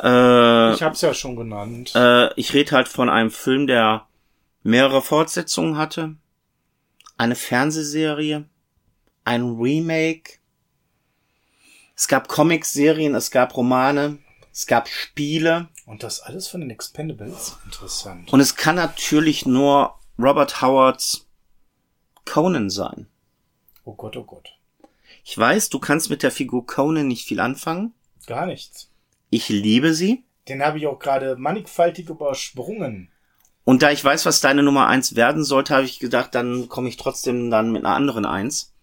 Äh, ich hab's ja schon genannt. Äh, ich rede halt von einem Film, der mehrere Fortsetzungen hatte, eine Fernsehserie, ein Remake. Es gab Comic-Serien, es gab Romane, es gab Spiele. Und das alles von den Expendables? Interessant. Und es kann natürlich nur Robert Howards Conan sein. Oh Gott, oh Gott. Ich weiß, du kannst mit der Figur Conan nicht viel anfangen. Gar nichts. Ich liebe sie. Den habe ich auch gerade mannigfaltig übersprungen. Und da ich weiß, was deine Nummer eins werden sollte, habe ich gedacht, dann komme ich trotzdem dann mit einer anderen eins.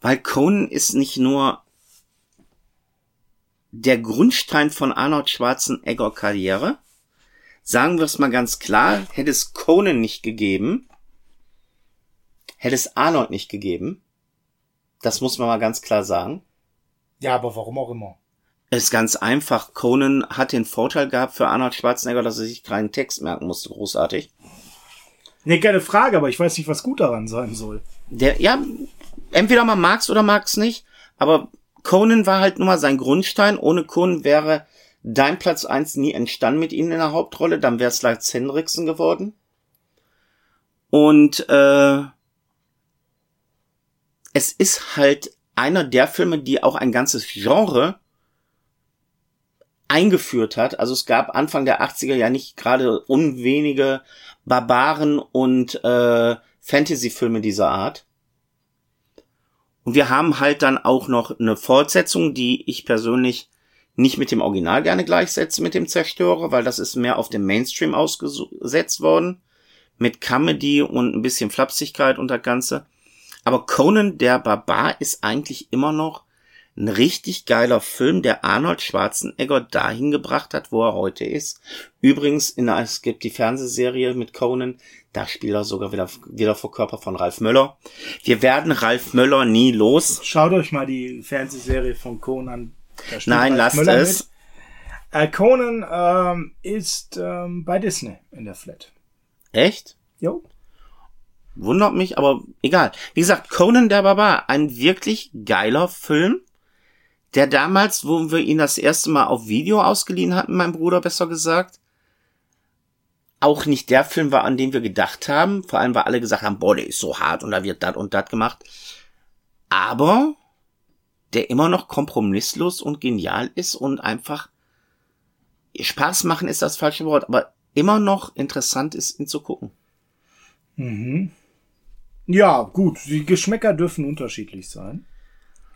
Weil Conan ist nicht nur der Grundstein von Arnold Schwarzenegger Karriere. Sagen wir es mal ganz klar, hätte es Conan nicht gegeben, hätte es Arnold nicht gegeben. Das muss man mal ganz klar sagen. Ja, aber warum auch immer. Es ist ganz einfach. Conan hat den Vorteil gehabt für Arnold Schwarzenegger, dass er sich keinen Text merken musste. Großartig. Nee, keine Frage, aber ich weiß nicht, was gut daran sein soll. Der, ja, entweder man mag's oder mag's nicht, aber Conan war halt nun mal sein Grundstein. Ohne Conan wäre dein Platz eins nie entstanden mit ihm in der Hauptrolle, dann wäre es Lars Henriksen geworden. Und äh, es ist halt einer der Filme, die auch ein ganzes Genre eingeführt hat. Also es gab Anfang der 80er ja nicht gerade unwenige Barbaren und äh, Fantasy-Filme dieser Art. Und wir haben halt dann auch noch eine Fortsetzung, die ich persönlich nicht mit dem Original gerne gleichsetze mit dem Zerstörer, weil das ist mehr auf dem Mainstream ausgesetzt worden. Mit Comedy und ein bisschen Flapsigkeit und das Ganze. Aber Conan der Barbar ist eigentlich immer noch ein richtig geiler Film, der Arnold Schwarzenegger dahin gebracht hat, wo er heute ist. Übrigens, in, es gibt die Fernsehserie mit Conan, da spielt er sogar wieder, wieder vor Körper von Ralf Möller. Wir werden Ralf Möller nie los. Schaut euch mal die Fernsehserie von Conan. Nein, Ralf lasst Möller es. Äh, Conan ähm, ist ähm, bei Disney in der Flat. Echt? Jo. Wundert mich, aber egal. Wie gesagt, Conan der Barbar, ein wirklich geiler Film der damals, wo wir ihn das erste Mal auf Video ausgeliehen hatten, mein Bruder besser gesagt, auch nicht der Film war, an den wir gedacht haben. Vor allem, weil alle gesagt haben, boah, der ist so hart und da wird dat und dat gemacht. Aber der immer noch kompromisslos und genial ist und einfach Spaß machen ist das falsche Wort, aber immer noch interessant ist, ihn zu gucken. Mhm. Ja, gut. Die Geschmäcker dürfen unterschiedlich sein.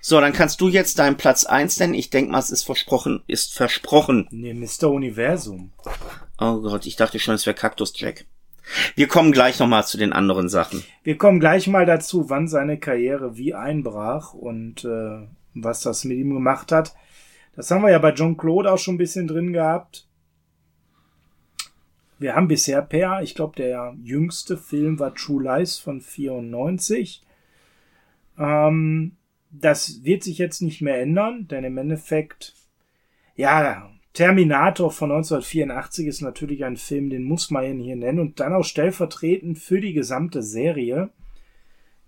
So, dann kannst du jetzt deinen Platz eins nennen. Ich denk mal, es ist versprochen, ist versprochen. Nee, Mr. Universum. Oh Gott, ich dachte schon, es wäre Cactus Jack. Wir kommen gleich nochmal zu den anderen Sachen. Wir kommen gleich mal dazu, wann seine Karriere wie einbrach und äh, was das mit ihm gemacht hat. Das haben wir ja bei John Claude auch schon ein bisschen drin gehabt. Wir haben bisher per, ich glaube, der jüngste Film war True Lies von 94. Ähm, das wird sich jetzt nicht mehr ändern, denn im Endeffekt, ja, Terminator von 1984 ist natürlich ein Film, den muss man hier nennen und dann auch stellvertretend für die gesamte Serie.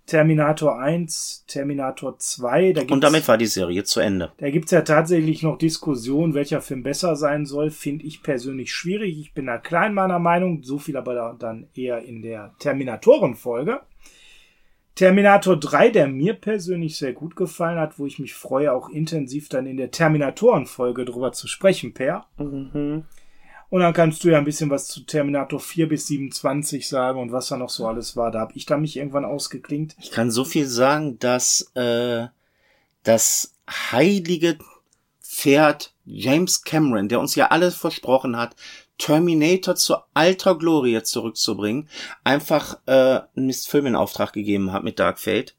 Terminator 1, Terminator 2. Da und damit war die Serie zu Ende. Da gibt's ja tatsächlich noch Diskussionen, welcher Film besser sein soll. Finde ich persönlich schwierig. Ich bin da klein meiner Meinung. So viel aber dann eher in der Terminatoren-Folge. Terminator 3, der mir persönlich sehr gut gefallen hat, wo ich mich freue, auch intensiv dann in der Terminatoren-Folge drüber zu sprechen, Per. Mhm. Und dann kannst du ja ein bisschen was zu Terminator 4 bis 27 sagen und was da noch so alles war. Da habe ich da mich irgendwann ausgeklingt. Ich kann so viel sagen, dass äh, das heilige Pferd James Cameron, der uns ja alles versprochen hat, Terminator zu alter Glorie zurückzubringen, einfach äh, einen Film in Auftrag gegeben hat mit Dark Fate.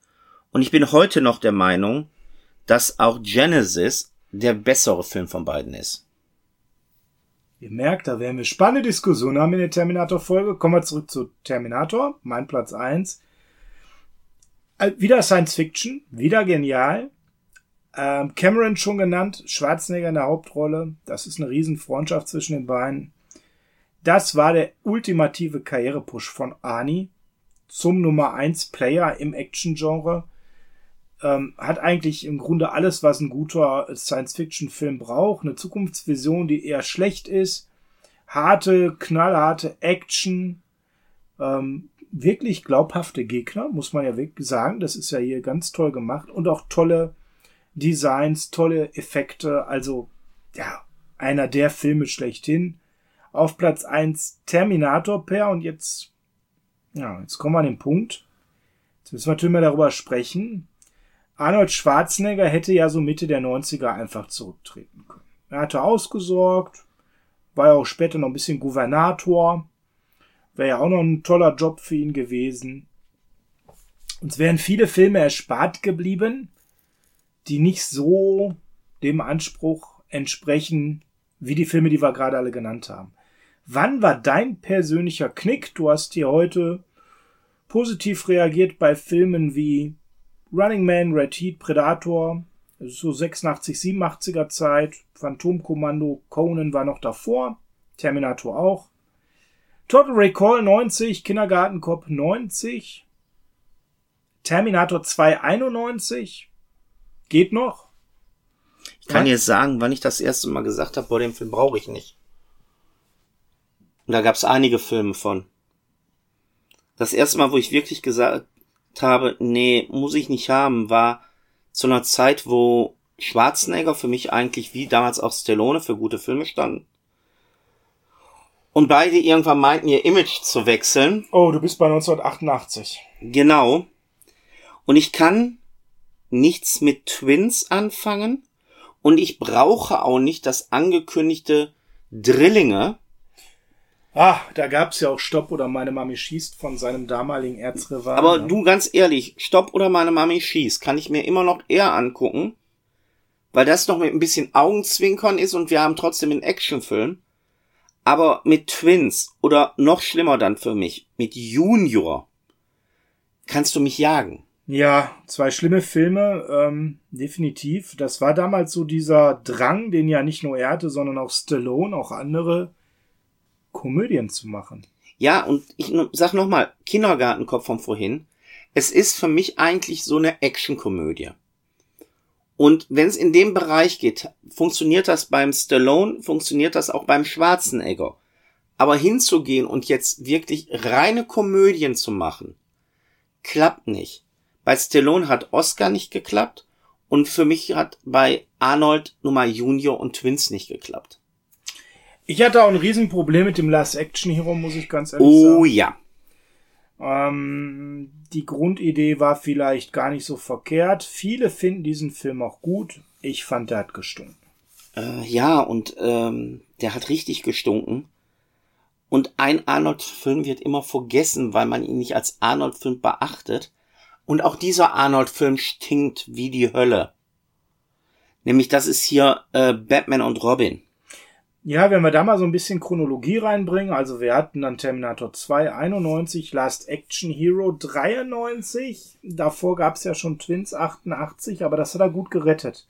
Und ich bin heute noch der Meinung, dass auch Genesis der bessere Film von beiden ist. Ihr merkt, da werden wir spannende Diskussionen haben in der Terminator-Folge. Kommen wir zurück zu Terminator, mein Platz eins. Äh, wieder Science Fiction, wieder genial. Ähm, Cameron schon genannt, Schwarzenegger in der Hauptrolle. Das ist eine riesen Freundschaft zwischen den beiden. Das war der ultimative Karrierepush von Arnie zum Nummer 1 Player im Action-Genre. Ähm, hat eigentlich im Grunde alles, was ein guter Science-Fiction-Film braucht. Eine Zukunftsvision, die eher schlecht ist. Harte, knallharte Action. Ähm, wirklich glaubhafte Gegner, muss man ja wirklich sagen. Das ist ja hier ganz toll gemacht. Und auch tolle Designs, tolle Effekte. Also, ja, einer der Filme schlechthin. Auf Platz 1 Terminator per und jetzt, ja, jetzt kommen wir an den Punkt. Jetzt müssen wir natürlich mal darüber sprechen. Arnold Schwarzenegger hätte ja so Mitte der 90er einfach zurücktreten können. Er hatte ausgesorgt, war ja auch später noch ein bisschen Gouvernator, wäre ja auch noch ein toller Job für ihn gewesen. Uns wären viele Filme erspart geblieben, die nicht so dem Anspruch entsprechen, wie die Filme, die wir gerade alle genannt haben. Wann war dein persönlicher Knick? Du hast hier heute positiv reagiert bei Filmen wie Running Man, Red Heat, Predator, so 86, 87er Zeit, Phantomkommando, Conan war noch davor, Terminator auch. Total Recall 90, Kindergartenkopf 90, Terminator 2 91, geht noch. Ich kann ja? jetzt sagen, wann ich das erste Mal gesagt habe, boah, den Film brauche ich nicht. Und da gab es einige Filme von. Das erste Mal, wo ich wirklich gesagt habe, nee, muss ich nicht haben, war zu einer Zeit, wo Schwarzenegger für mich eigentlich wie damals auch Stallone für gute Filme standen. Und beide irgendwann meinten, ihr Image zu wechseln. Oh, du bist bei 1988. Genau. Und ich kann nichts mit Twins anfangen. Und ich brauche auch nicht das angekündigte Drillinge, Ah, da gab's ja auch Stopp oder meine Mami schießt von seinem damaligen Erzrivalen. Aber ne? du, ganz ehrlich, Stopp oder meine Mami schießt kann ich mir immer noch eher angucken, weil das noch mit ein bisschen Augenzwinkern ist und wir haben trotzdem einen Actionfilm. Aber mit Twins oder noch schlimmer dann für mich, mit Junior, kannst du mich jagen. Ja, zwei schlimme Filme, ähm, definitiv. Das war damals so dieser Drang, den ja nicht nur er hatte, sondern auch Stallone, auch andere Komödien zu machen. Ja, und ich sag nochmal, Kindergartenkopf von vorhin. Es ist für mich eigentlich so eine Actionkomödie. Und wenn es in dem Bereich geht, funktioniert das beim Stallone, funktioniert das auch beim Schwarzenegger. Aber hinzugehen und jetzt wirklich reine Komödien zu machen, klappt nicht. Bei Stallone hat Oscar nicht geklappt und für mich hat bei Arnold Nummer Junior und Twins nicht geklappt. Ich hatte auch ein Riesenproblem mit dem Last Action Hero, muss ich ganz ehrlich oh, sagen. Oh ja. Ähm, die Grundidee war vielleicht gar nicht so verkehrt. Viele finden diesen Film auch gut. Ich fand, der hat gestunken. Äh, ja, und ähm, der hat richtig gestunken. Und ein Arnold-Film wird immer vergessen, weil man ihn nicht als Arnold-Film beachtet. Und auch dieser Arnold-Film stinkt wie die Hölle. Nämlich das ist hier äh, Batman und Robin. Ja, wenn wir da mal so ein bisschen Chronologie reinbringen, also wir hatten dann Terminator 2 91, Last Action Hero 93, davor gab's ja schon Twins 88, aber das hat er gut gerettet.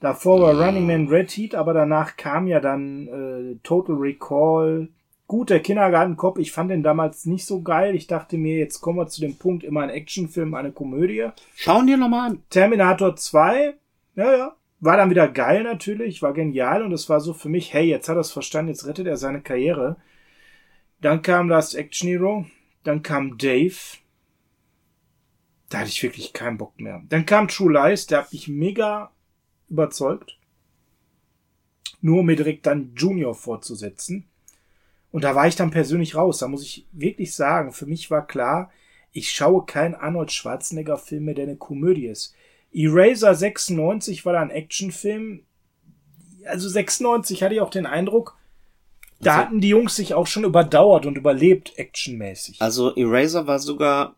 Davor war Running Man Red Heat, aber danach kam ja dann äh, Total Recall. Gut, der Kindergartenkopf, ich fand den damals nicht so geil. Ich dachte mir, jetzt kommen wir zu dem Punkt, immer ein Actionfilm, eine Komödie. Schauen dir nochmal an. Terminator 2, ja, ja, war dann wieder geil natürlich, war genial und es war so für mich, hey, jetzt hat er es verstanden, jetzt rettet er seine Karriere. Dann kam Last Action Hero, dann kam Dave. Da hatte ich wirklich keinen Bock mehr. Dann kam True Lies, der hat mich mega überzeugt. Nur um mir direkt dann Junior fortzusetzen. Und da war ich dann persönlich raus. Da muss ich wirklich sagen, für mich war klar, ich schaue keinen Arnold Schwarzenegger Film mehr, der eine Komödie ist. Eraser 96 war da ein Actionfilm. Also 96 hatte ich auch den Eindruck, da Also- hatten die Jungs sich auch schon überdauert und überlebt actionmäßig. Also Eraser war sogar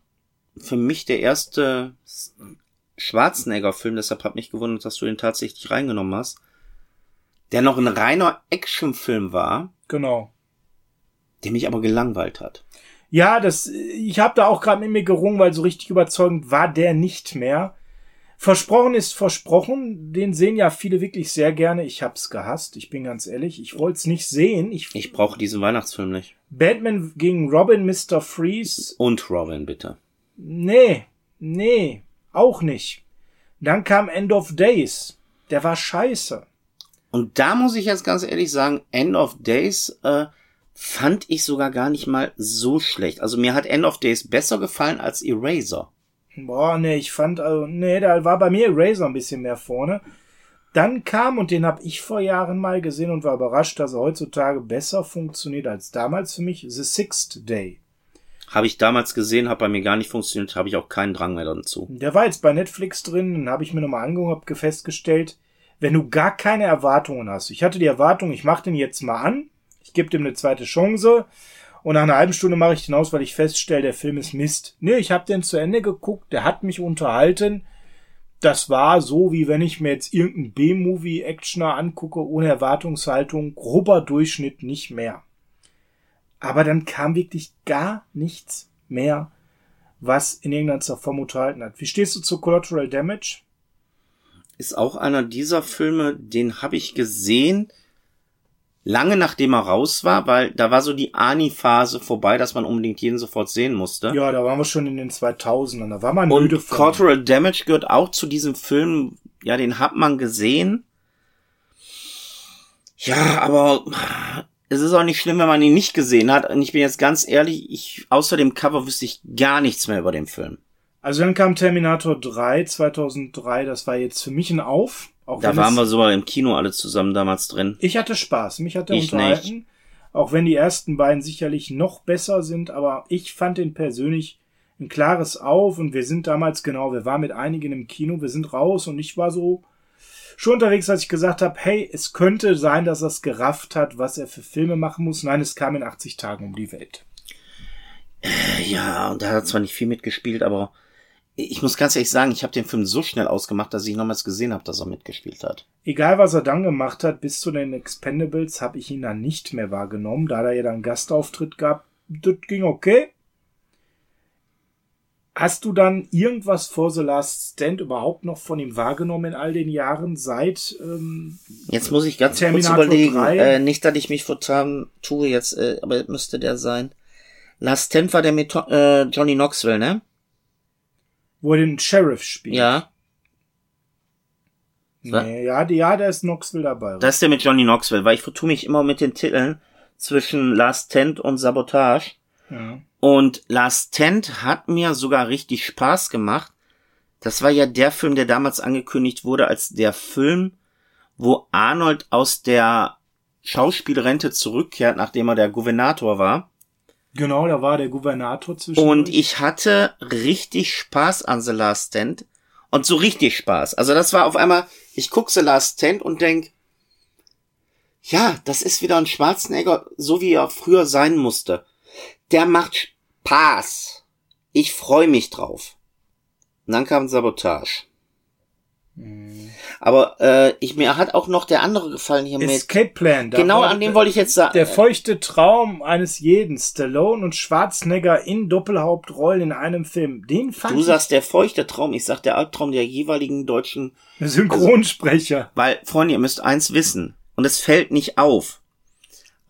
für mich der erste Schwarzenegger-Film, deshalb hat mich gewundert, dass du den tatsächlich reingenommen hast. Der noch ein reiner Actionfilm war, Genau. der mich aber gelangweilt hat. Ja, das, ich habe da auch gerade mit mir gerungen, weil so richtig überzeugend war der nicht mehr. Versprochen ist versprochen. Den sehen ja viele wirklich sehr gerne. Ich hab's gehasst. Ich bin ganz ehrlich. Ich wollte es nicht sehen. Ich, Ich brauche diesen Weihnachtsfilm nicht. Batman gegen Robin, Mr. Freeze. Und Robin, bitte. Nee, nee, auch nicht. Dann kam End of Days. Der war scheiße. Und da muss ich jetzt ganz ehrlich sagen, End of Days äh, fand ich sogar gar nicht mal so schlecht. Also mir hat End of Days besser gefallen als Eraser. Boah, nee, ich fand, also, nee, da war bei mir Eraser ein bisschen mehr vorne. Dann kam, und den habe ich vor Jahren mal gesehen und war überrascht, dass er heutzutage besser funktioniert als damals für mich, The Sixth Day. Habe ich damals gesehen, hat bei mir gar nicht funktioniert, habe ich auch keinen Drang mehr dazu. Der war jetzt bei Netflix drin, dann habe ich mir nochmal angeguckt, hab festgestellt, wenn du gar keine Erwartungen hast. Ich hatte die Erwartung, ich mache den jetzt mal an, ich gebe dem eine zweite Chance und nach einer halben Stunde mache ich den aus, weil ich feststelle, der Film ist Mist. Nee, ich habe den zu Ende geguckt, der hat mich unterhalten. Das war so, wie wenn ich mir jetzt irgendeinen B-Movie-Actioner angucke, ohne Erwartungshaltung, grober Durchschnitt, nicht mehr. Aber dann kam wirklich gar nichts mehr, was in irgendeiner Form unterhalten hat. Wie stehst du zu Collateral Damage? Ist auch einer dieser Filme, den habe ich gesehen, lange nachdem er raus war, weil da war so die Ani-Phase vorbei, dass man unbedingt jeden sofort sehen musste. Ja, da waren wir schon in den 2000ern. Da war man Und müde von. Collateral Damage gehört auch zu diesem Film, ja, den hat man gesehen. Ja, aber es ist auch nicht schlimm, wenn man ihn nicht gesehen hat. Und ich bin jetzt ganz ehrlich, ich, außer dem Cover wüsste ich gar nichts mehr über den Film. Also dann kam Terminator 3 2003. Das war jetzt für mich ein Auf. Auch Da waren wir sogar im Kino alle zusammen damals drin. Ich hatte Spaß. Mich hat er Ich unterhalten. Auch wenn die ersten beiden sicherlich noch besser sind. Aber ich fand den persönlich ein klares Auf. Und wir sind damals, genau, wir waren mit einigen im Kino. Wir sind raus und ich war so schon unterwegs, als ich gesagt habe, hey, es könnte sein, dass er es gerafft hat, was er für Filme machen muss. Nein, es kam in 80 Tagen um die Welt. Ja, und da hat er zwar nicht viel mitgespielt, aber ich muss ganz ehrlich sagen, ich habe den Film so schnell ausgemacht, dass ich nochmals gesehen habe, dass er mitgespielt hat. Egal, was er dann gemacht hat, bis zu den Expendables habe ich ihn dann nicht mehr wahrgenommen, da er ja dann Gastauftritt gab. Das ging okay. Hast du dann irgendwas vor The Last Stand überhaupt noch von ihm wahrgenommen in all den Jahren seit ähm, Jetzt muss ich ganz Terminator kurz überlegen, 3. äh, nicht, dass ich mich vertan tue jetzt, äh, aber müsste der sein. Last Tent war der mit äh, Johnny Knoxville, ne? Wo er den Sheriff spielt? Ja. Nee, ja, die, ja, da ist Knoxville dabei. Das ist der mit Johnny Knoxville, weil ich vertue mich immer mit den Titeln zwischen Last Tent und Sabotage. Ja. Und Last Tent hat mir sogar richtig Spaß gemacht. Das war ja der Film, der damals angekündigt wurde als der Film, wo Arnold aus der Schauspielrente zurückkehrt, nachdem er der Gouvernator war. Genau, da war der Gouvernator zwischen. Und ich hatte richtig Spaß an The Last Stand. Und so richtig Spaß. Also das war auf einmal, ich guck The Last Stand und denk, ja, das ist wieder ein Schwarzenegger, so wie er früher sein musste. Der macht Spaß. Ich freue mich drauf. Und dann kam Sabotage. Aber äh, ich mir hat auch noch der andere gefallen hier Escape mit. Plan. Genau an dem wollte ich jetzt sagen. Der feuchte Traum eines jeden. Stallone und Schwarzenegger in Doppelhauptrollen in einem Film. Den fand Du sagst der feuchte Traum, ich sag der Albtraum der jeweiligen deutschen Synchronsprecher. Also, weil, Freunde, ihr müsst eins wissen. Und es fällt nicht auf.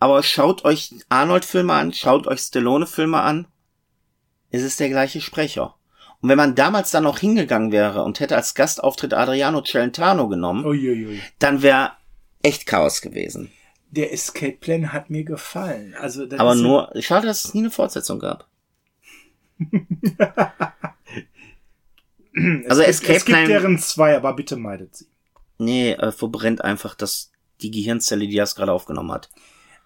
Aber schaut euch Arnold-Filme an, schaut euch Stallone-Filme an. Es ist der gleiche Sprecher. Und wenn man damals dann noch hingegangen wäre und hätte als Gastauftritt Adriano Celentano genommen, Uiuiui. dann wäre echt Chaos gewesen. Der Escape Plan hat mir gefallen. Also Aber nur, schade, dass es nie eine Fortsetzung gab. <laughs> also es Escape gibt, es gibt deren zwei, aber bitte meidet sie. Nee, äh, verbrennt einfach das, die Gehirnzelle, die das gerade aufgenommen hat.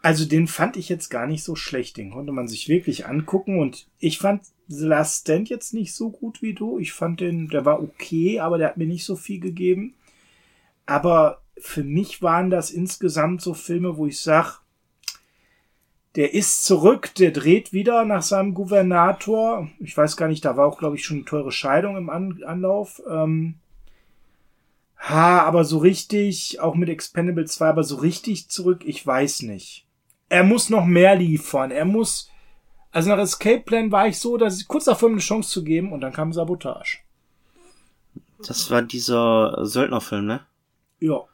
Also den fand ich jetzt gar nicht so schlecht. Den konnte man sich wirklich angucken und ich fand The Last Stand jetzt nicht so gut wie du. Ich fand den, der war okay, aber der hat mir nicht so viel gegeben. Aber für mich waren das insgesamt so Filme, wo ich sag, der ist zurück, der dreht wieder nach seinem Gouvernator. Ich weiß gar nicht, da war auch, glaube ich, schon eine teure Scheidung im An Anlauf. Ähm, ha, aber so richtig, auch mit Expendable 2, aber so richtig zurück, ich weiß nicht er muss noch mehr liefern. Er muss, also nach Escape Plan war ich so, dass ich kurz davor eine Chance zu geben und dann kam Sabotage. Das war dieser Söldnerfilm, ne? Ja.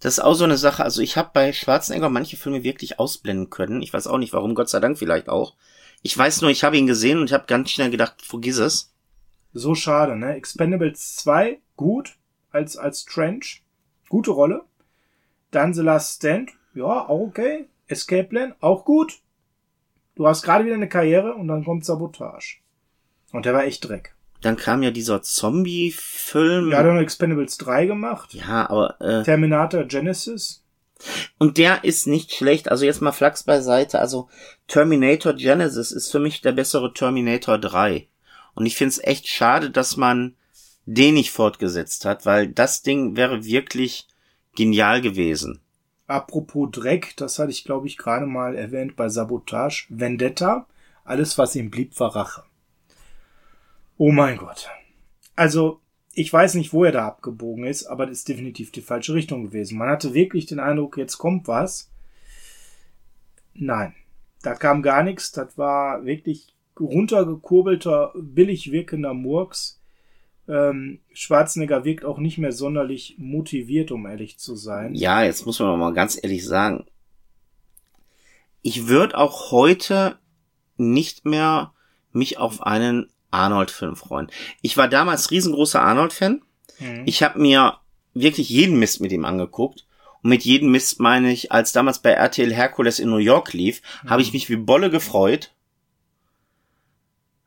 Das ist auch so eine Sache. Also ich habe bei Schwarzenegger manche Filme wirklich ausblenden können. Ich weiß auch nicht warum, Gott sei Dank vielleicht auch. Ich weiß nur, ich habe ihn gesehen und ich habe ganz schnell gedacht, vergiss es. So schade, ne? Expendables 2, gut, als, als Trench. Gute Rolle. Dann The Last Stand, ja, auch okay. Escape Plan, auch gut. Du hast gerade wieder eine Karriere und dann kommt Sabotage. Und der war echt Dreck. Dann kam ja dieser Zombie-Film. Ja, hat noch Expendables 3 gemacht. Ja, aber. Äh, Terminator Genesis. Und der ist nicht schlecht. Also jetzt mal Flachs beiseite. Also Terminator Genesis ist für mich der bessere Terminator 3. Und ich finde es echt schade, dass man den nicht fortgesetzt hat, weil das Ding wäre wirklich genial gewesen. Apropos Dreck, das hatte ich glaube ich gerade mal erwähnt bei Sabotage. Vendetta, alles was ihm blieb, war Rache. Oh mein Gott. Also, ich weiß nicht, wo er da abgebogen ist, aber das ist definitiv die falsche Richtung gewesen. Man hatte wirklich den Eindruck, jetzt kommt was. Nein, da kam gar nichts. Das war wirklich runtergekurbelter, billig wirkender Murks. Ähm, Schwarzenegger wirkt auch nicht mehr sonderlich motiviert, um ehrlich zu sein. Ja, jetzt muss man mal ganz ehrlich sagen. Ich würde auch heute nicht mehr mich auf einen Arnold-Film freuen. Ich war damals riesengroßer Arnold-Fan. Mhm. Ich habe mir wirklich jeden Mist mit ihm angeguckt. Und mit jedem Mist meine ich, als damals bei RTL Hercules in New York lief, mhm. habe ich mich wie Bolle gefreut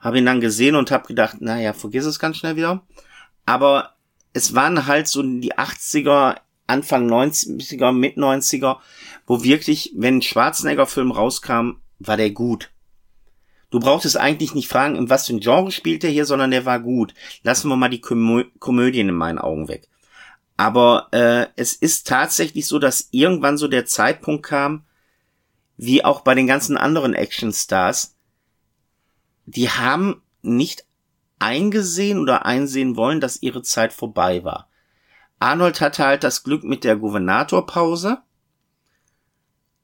habe ihn dann gesehen und habe gedacht, naja, vergiss es ganz schnell wieder. Aber es waren halt so die 80er, Anfang 90er, mit 90er, wo wirklich, wenn ein Schwarzenegger-Film rauskam, war der gut. Du brauchtest eigentlich nicht fragen, in was für ein Genre spielt er hier, sondern der war gut. Lassen wir mal die Komö Komödien in meinen Augen weg. Aber äh, es ist tatsächlich so, dass irgendwann so der Zeitpunkt kam, wie auch bei den ganzen anderen Actionstars, die haben nicht eingesehen oder einsehen wollen, dass ihre Zeit vorbei war. Arnold hatte halt das Glück mit der Gouvernatorpause.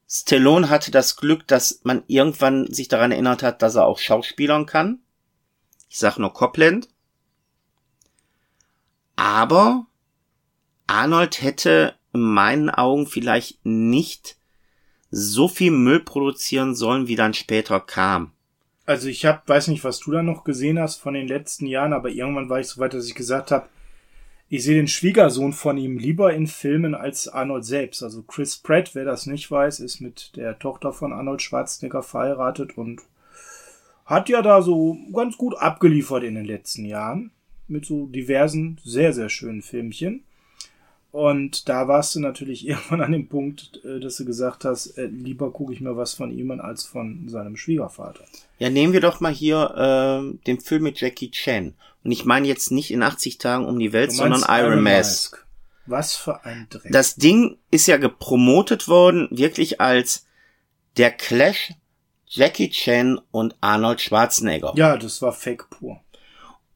Stallone hatte das Glück, dass man irgendwann sich daran erinnert hat, dass er auch Schauspielern kann. Ich sag nur Copland. Aber Arnold hätte in meinen Augen vielleicht nicht so viel Müll produzieren sollen, wie dann später kam. Also ich hab, weiß nicht, was du da noch gesehen hast von den letzten Jahren, aber irgendwann war ich so weit, dass ich gesagt habe, ich sehe den Schwiegersohn von ihm lieber in Filmen als Arnold selbst. Also Chris Pratt, wer das nicht weiß, ist mit der Tochter von Arnold Schwarzenegger verheiratet und hat ja da so ganz gut abgeliefert in den letzten Jahren mit so diversen, sehr, sehr schönen Filmchen. Und da warst du natürlich <laughs> irgendwann an dem Punkt, äh, dass du gesagt hast, äh, lieber gucke ich mir was von ihm an als von seinem Schwiegervater. Ja, nehmen wir doch mal hier äh, den Film mit Jackie Chan. Und ich meine jetzt nicht in 80 Tagen um die Welt, sondern Iron Mask. Was für ein Dreck. Das Ding ist ja gepromotet worden, wirklich als der Clash Jackie Chan und Arnold Schwarzenegger. Ja, das war Fake pur.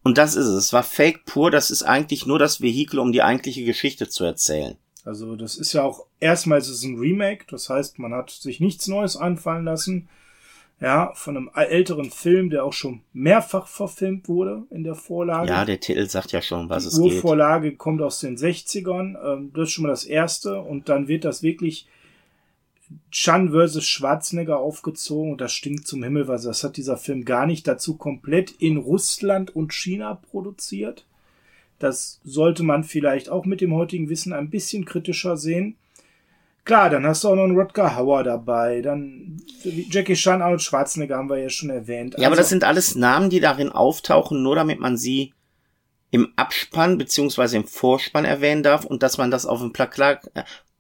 Und das ist es. Es war Fake pur. Das ist eigentlich nur das Vehikel, um die eigentliche Geschichte zu erzählen. Also das ist ja auch erstmal ist es ein Remake. Das heißt, man hat sich nichts Neues anfallen lassen. Ja, von einem älteren Film, der auch schon mehrfach verfilmt wurde in der Vorlage. Ja, der Titel sagt ja schon, was die es geht. Die Urvorlage kommt aus den 60ern. Ähm, das ist schon mal das erste. Und dann wird das wirklich Chan versus Schwarzenegger aufgezogen und das stinkt zum Himmel, weil das hat dieser Film gar nicht dazu komplett in Russland und China produziert. Das sollte man vielleicht auch mit dem heutigen Wissen ein bisschen kritischer sehen. Klar, dann hast du auch noch einen Rodger Hauer dabei, dann Jackie Chan, Arnold Schwarzenegger haben wir ja schon erwähnt. Ja, also, aber das sind alles Namen, die darin auftauchen, nur damit man sie im Abspann beziehungsweise im Vorspann erwähnen darf und dass man das auf dem Plakat,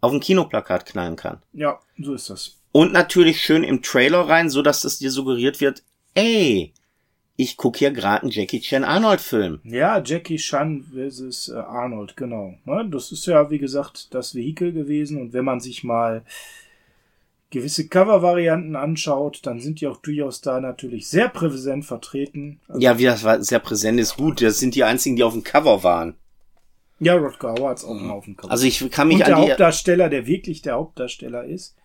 auf ein Kinoplakat knallen kann. Ja, so ist das. Und natürlich schön im Trailer rein, so dass es dir suggeriert wird, ey, ich gucke hier gerade einen Jackie Chan Arnold Film. Ja, Jackie Chan versus äh, Arnold, genau. Ne, das ist ja, wie gesagt, das Vehikel gewesen. Und wenn man sich mal gewisse Cover-Varianten anschaut, dann sind die auch durchaus da natürlich sehr präsent vertreten. Also ja, wie das war sehr präsent ist gut. Das sind die einzigen, die auf dem Cover waren. Ja, Rodger Howard auch mal auf dem Cover. Also ich kann mich Und an der die Hauptdarsteller, der wirklich der Hauptdarsteller ist,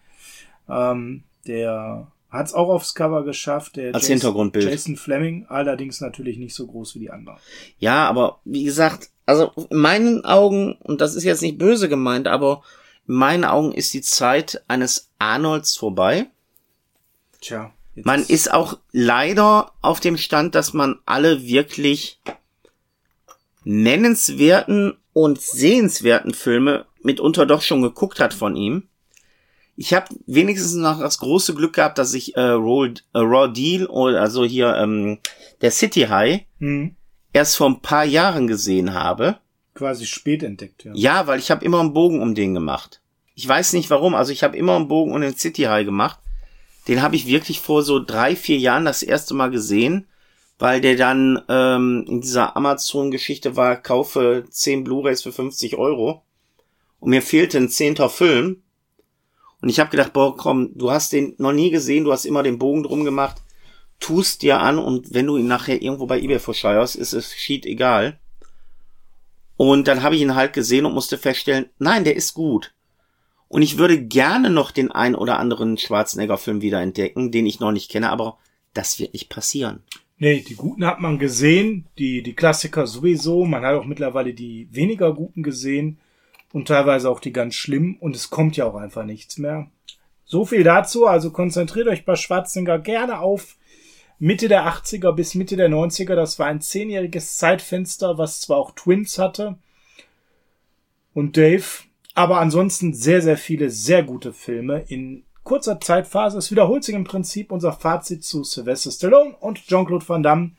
ähm, der hat es auch aufs Cover geschafft. Der als Jason, Hintergrundbild. Jason Fleming, allerdings natürlich nicht so groß wie die anderen. Ja, aber wie gesagt, also in meinen Augen, und das ist jetzt nicht böse gemeint, aber in meinen Augen ist die Zeit eines Arnolds vorbei. Tja. Man ist auch leider auf dem Stand, dass man alle wirklich nennenswerten und sehenswerten Filme mitunter doch schon geguckt hat von ihm. Ich habe wenigstens noch das große Glück gehabt, dass ich äh, Raw, äh, Raw Deal oder also hier ähm, der City High hm. erst vor ein paar Jahren gesehen habe. Quasi spät entdeckt, ja. Ja, weil ich habe immer einen Bogen um den gemacht. Ich weiß nicht warum, also ich habe immer einen Bogen um den City High gemacht. Den habe ich wirklich vor so drei, vier Jahren das erste Mal gesehen weil der dann ähm, in dieser Amazon-Geschichte war, kaufe 10 Blu-rays für 50 Euro und mir fehlte ein zehnter Film und ich habe gedacht, boah, komm, du hast den noch nie gesehen, du hast immer den Bogen drum gemacht, tust dir an und wenn du ihn nachher irgendwo bei eBay verscheuerst, ist es schied egal. Und dann habe ich ihn halt gesehen und musste feststellen, nein, der ist gut. Und ich würde gerne noch den ein oder anderen Schwarzenegger-Film wieder entdecken, den ich noch nicht kenne, aber das wird nicht passieren. Nee, die guten hat man gesehen, die, die Klassiker sowieso. Man hat auch mittlerweile die weniger guten gesehen und teilweise auch die ganz schlimm und es kommt ja auch einfach nichts mehr. So viel dazu, also konzentriert euch bei Schwarzenegger gerne auf Mitte der 80er bis Mitte der 90er. Das war ein zehnjähriges Zeitfenster, was zwar auch Twins hatte und Dave, aber ansonsten sehr, sehr viele sehr gute Filme in kurzer Zeitphase. Es wiederholt sich im Prinzip unser Fazit zu Sylvester Stallone und Jean-Claude Van Damme,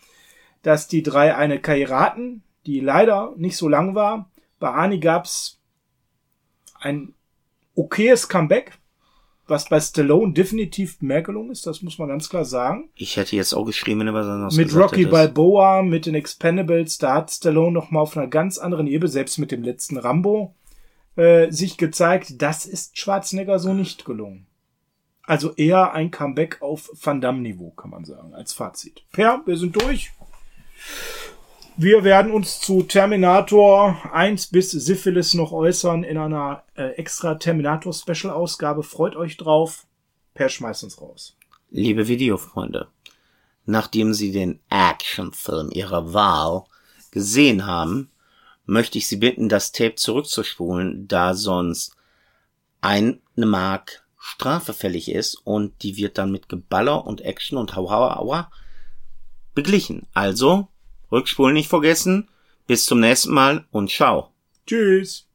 dass die drei eine Karriere hatten, die leider nicht so lang war. Bei Arnie gab's ein okayes Comeback, was bei Stallone definitiv mehr gelungen ist, das muss man ganz klar sagen. Ich hätte jetzt auch geschrieben, wenn du was anderes Mit Rocky hättest. Balboa, mit den Expendables, da hat Stallone noch mal auf einer ganz anderen Ebene, selbst mit dem letzten Rambo, äh, sich gezeigt, das ist Schwarzenegger so nicht gelungen. Also eher ein Comeback auf Van Damme-Niveau, kann man sagen, als Fazit. Per, wir sind durch. Wir werden uns zu Terminator 1 bis Syphilis noch äußern in einer äh, extra Terminator-Special-Ausgabe. Freut euch drauf. Per schmeißt uns raus. Liebe Videofreunde, nachdem Sie den Actionfilm Ihrer Wahl gesehen haben, möchte ich Sie bitten, das Tape zurückzuspulen, da sonst eine Mark Strafe fällig ist und die wird dann mit Geballer und Action und Hau Hau Aua beglichen. Also, Rückspulen nicht vergessen. Bis zum nächsten Mal und ciao. Tschüss.